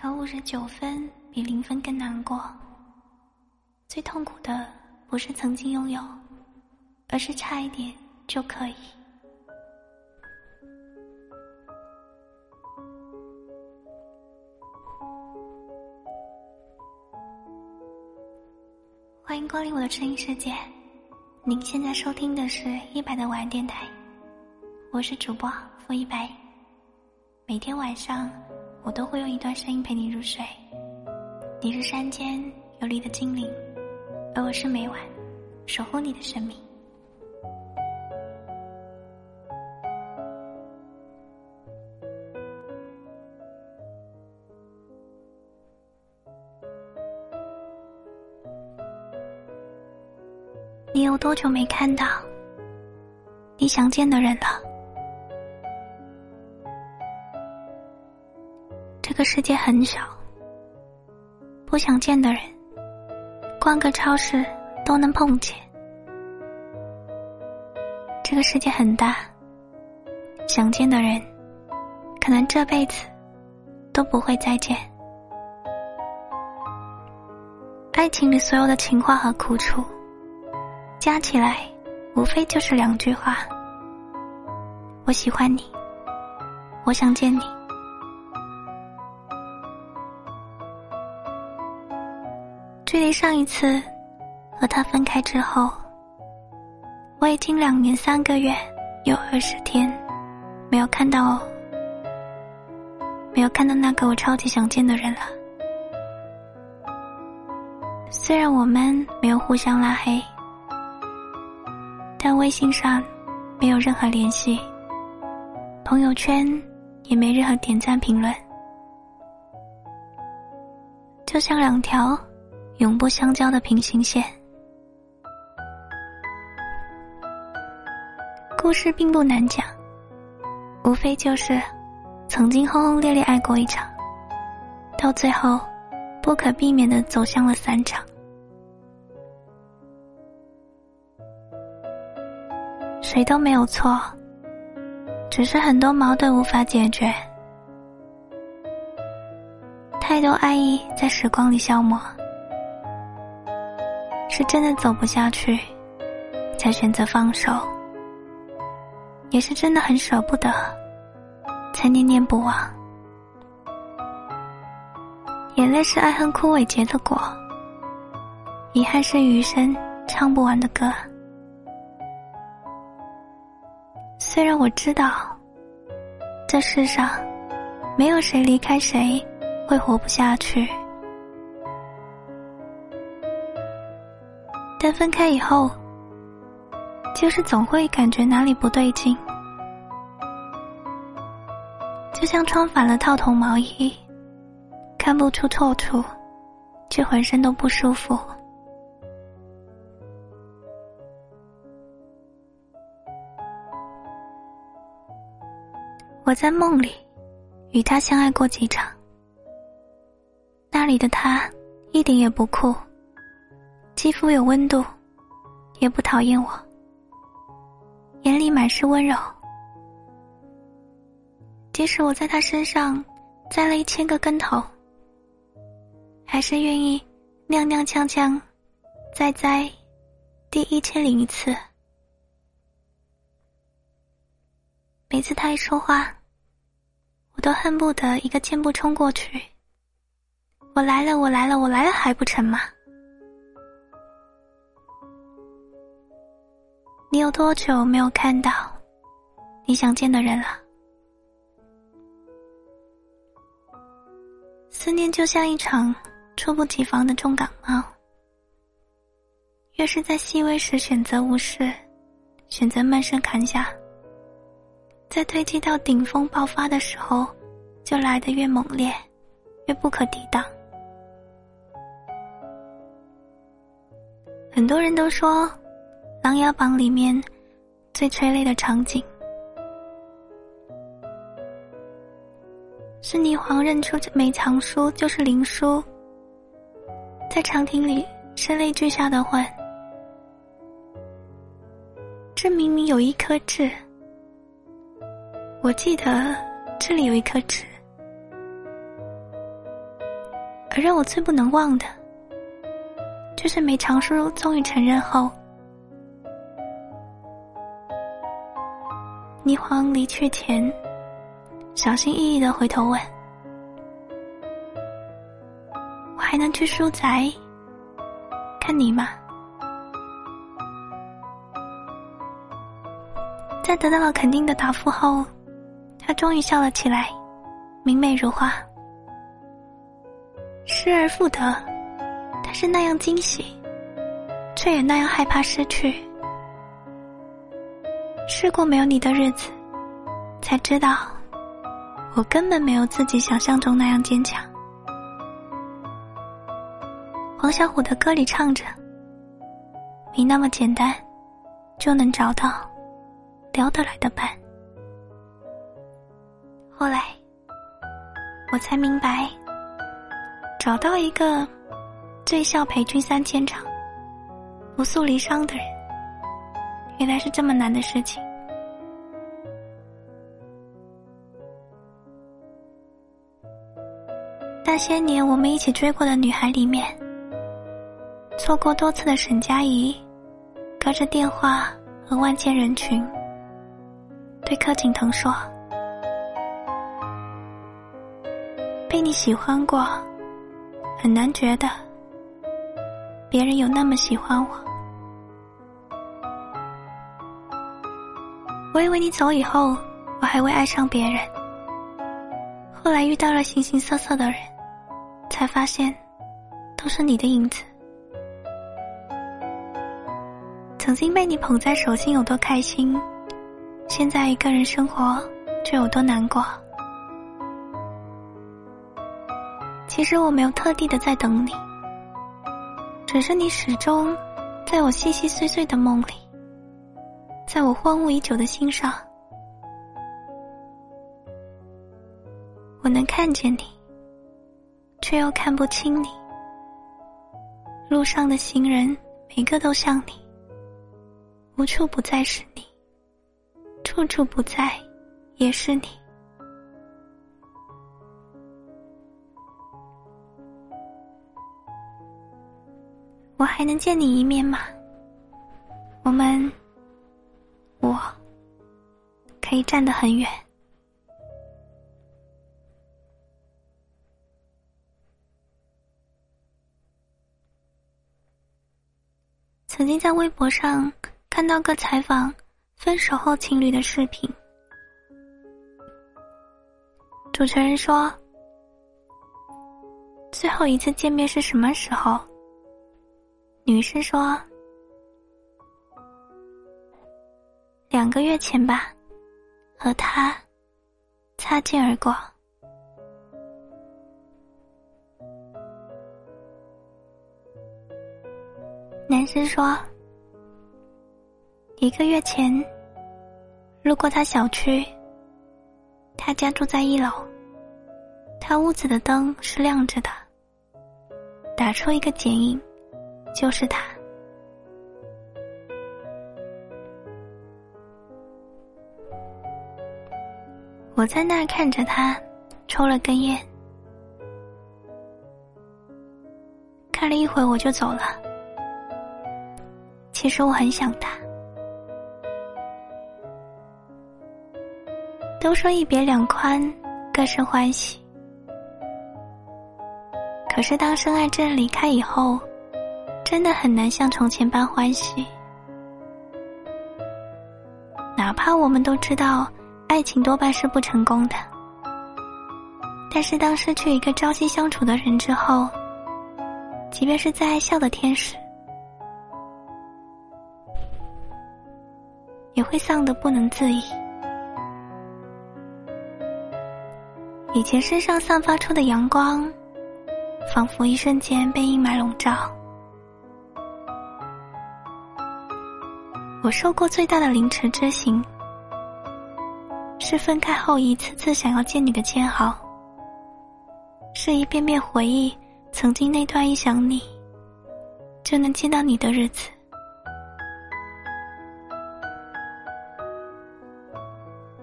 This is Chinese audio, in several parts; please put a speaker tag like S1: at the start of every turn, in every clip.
S1: 可五十九分比零分更难过。最痛苦的不是曾经拥有，而是差一点就可以。欢迎光临我的声音世界，您现在收听的是一百的晚安电台，我是主播付一白。每天晚上，我都会用一段声音陪你入睡。你是山间有力的精灵，而我是每晚守护你的生命。你有多久没看到你想见的人了？世界很小，不想见的人，逛个超市都能碰见。这个世界很大，想见的人，可能这辈子都不会再见。爱情里所有的情话和苦楚。加起来，无非就是两句话：我喜欢你，我想见你。距离上一次和他分开之后，我已经两年三个月有二十天没有看到，没有看到那个我超级想见的人了。虽然我们没有互相拉黑。但微信上没有任何联系，朋友圈也没任何点赞评论，就像两条永不相交的平行线。故事并不难讲，无非就是曾经轰轰烈烈爱过一场，到最后不可避免的走向了散场。谁都没有错，只是很多矛盾无法解决，太多爱意在时光里消磨，是真的走不下去，才选择放手，也是真的很舍不得，才念念不忘。眼泪是爱恨枯萎结的果，遗憾是余生唱不完的歌。虽然我知道，这世上没有谁离开谁会活不下去，但分开以后，就是总会感觉哪里不对劲，就像穿反了套头毛衣，看不出错处，却浑身都不舒服。我在梦里与他相爱过几场，那里的他一点也不酷，肌肤有温度，也不讨厌我，眼里满是温柔。即使我在他身上栽了一千个跟头，还是愿意踉踉跄跄再栽第一千零一次。每次他一说话。我都恨不得一个箭步冲过去。我来了，我来了，我来了，还不成吗？你有多久没有看到你想见的人了？思念就像一场猝不及防的重感冒，越是在细微时选择无视，选择慢声砍下。在堆积到顶峰爆发的时候，就来得越猛烈，越不可抵挡。很多人都说，《琅琊榜》里面最催泪的场景，是霓凰认出梅藏书就是林殊，在长亭里声泪俱下的问：“这明明有一颗痣。”我记得这里有一颗痣，而让我最不能忘的，就是梅长苏终于承认后，霓凰离去前，小心翼翼的回头问：“我还能去书宅看你吗？”在得到了肯定的答复后，他终于笑了起来，明媚如花。失而复得，他是那样惊喜，却也那样害怕失去。试过没有你的日子，才知道，我根本没有自己想象中那样坚强。黄小琥的歌里唱着：“没那么简单，就能找到。”聊得来的伴。后来，我才明白，找到一个醉笑陪君三千场、不诉离殇的人，原来是这么难的事情。那些年我们一起追过的女孩里面，错过多次的沈佳宜，隔着电话和万千人群。对柯景腾说：“被你喜欢过，很难觉得别人有那么喜欢我。我以为你走以后，我还会爱上别人。后来遇到了形形色色的人，才发现都是你的影子。曾经被你捧在手心，有多开心。”现在一个人生活，却有多难过。其实我没有特地的在等你，只是你始终在我细细碎碎的梦里，在我荒芜已久的心上，我能看见你，却又看不清你。路上的行人，每个都像你，无处不在是你。处处不在，也是你。我还能见你一面吗？以站得很远。曾经在微博上看到个采访。分手后情侣的视频，主持人说：“最后一次见面是什么时候？”女生说：“两个月前吧，和他擦肩而过。”男生说。一个月前，路过他小区，他家住在一楼，他屋子的灯是亮着的，打出一个剪影，就是他。我在那看着他，抽了根烟，看了一会我就走了。其实我很想他。都说一别两宽，各生欢喜。可是当深爱真离开以后，真的很难像从前般欢喜。哪怕我们都知道，爱情多半是不成功的。但是当失去一个朝夕相处的人之后，即便是再爱笑的天使，也会丧得不能自已。以前身上散发出的阳光，仿佛一瞬间被阴霾笼罩。我受过最大的凌迟之刑，是分开后一次次想要见你的煎熬，是一遍遍回忆曾经那段一想你就能见到你的日子。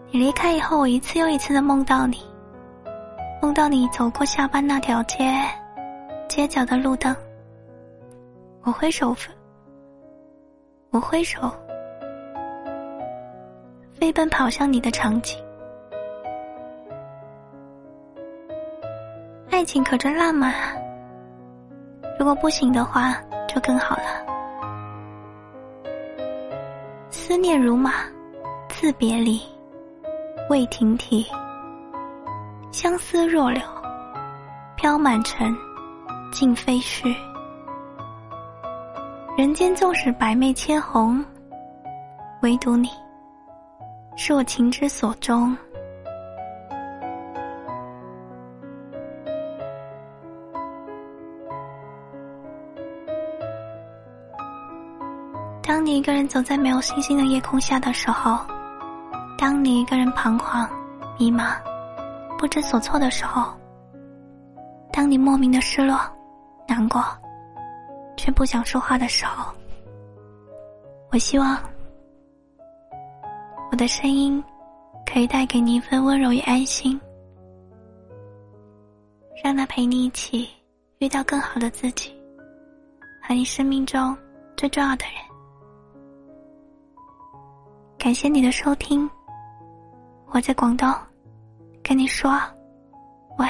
S1: 你离开以后，我一次又一次的梦到你。梦到你走过下班那条街，街角的路灯，我挥手，我挥手，飞奔跑向你的场景。爱情可真浪漫啊！如果不行的话，就更好了。思念如马，自别离，未停蹄。相思若柳，飘满城，尽飞絮。人间纵使百媚千红，唯独你，是我情之所钟。当你一个人走在没有星星的夜空下的时候，当你一个人彷徨、迷茫。不知所措的时候，当你莫名的失落、难过，却不想说话的时候，我希望我的声音可以带给你一份温柔与安心，让它陪你一起遇到更好的自己和你生命中最重要的人。感谢你的收听，我在广东。跟你说，晚。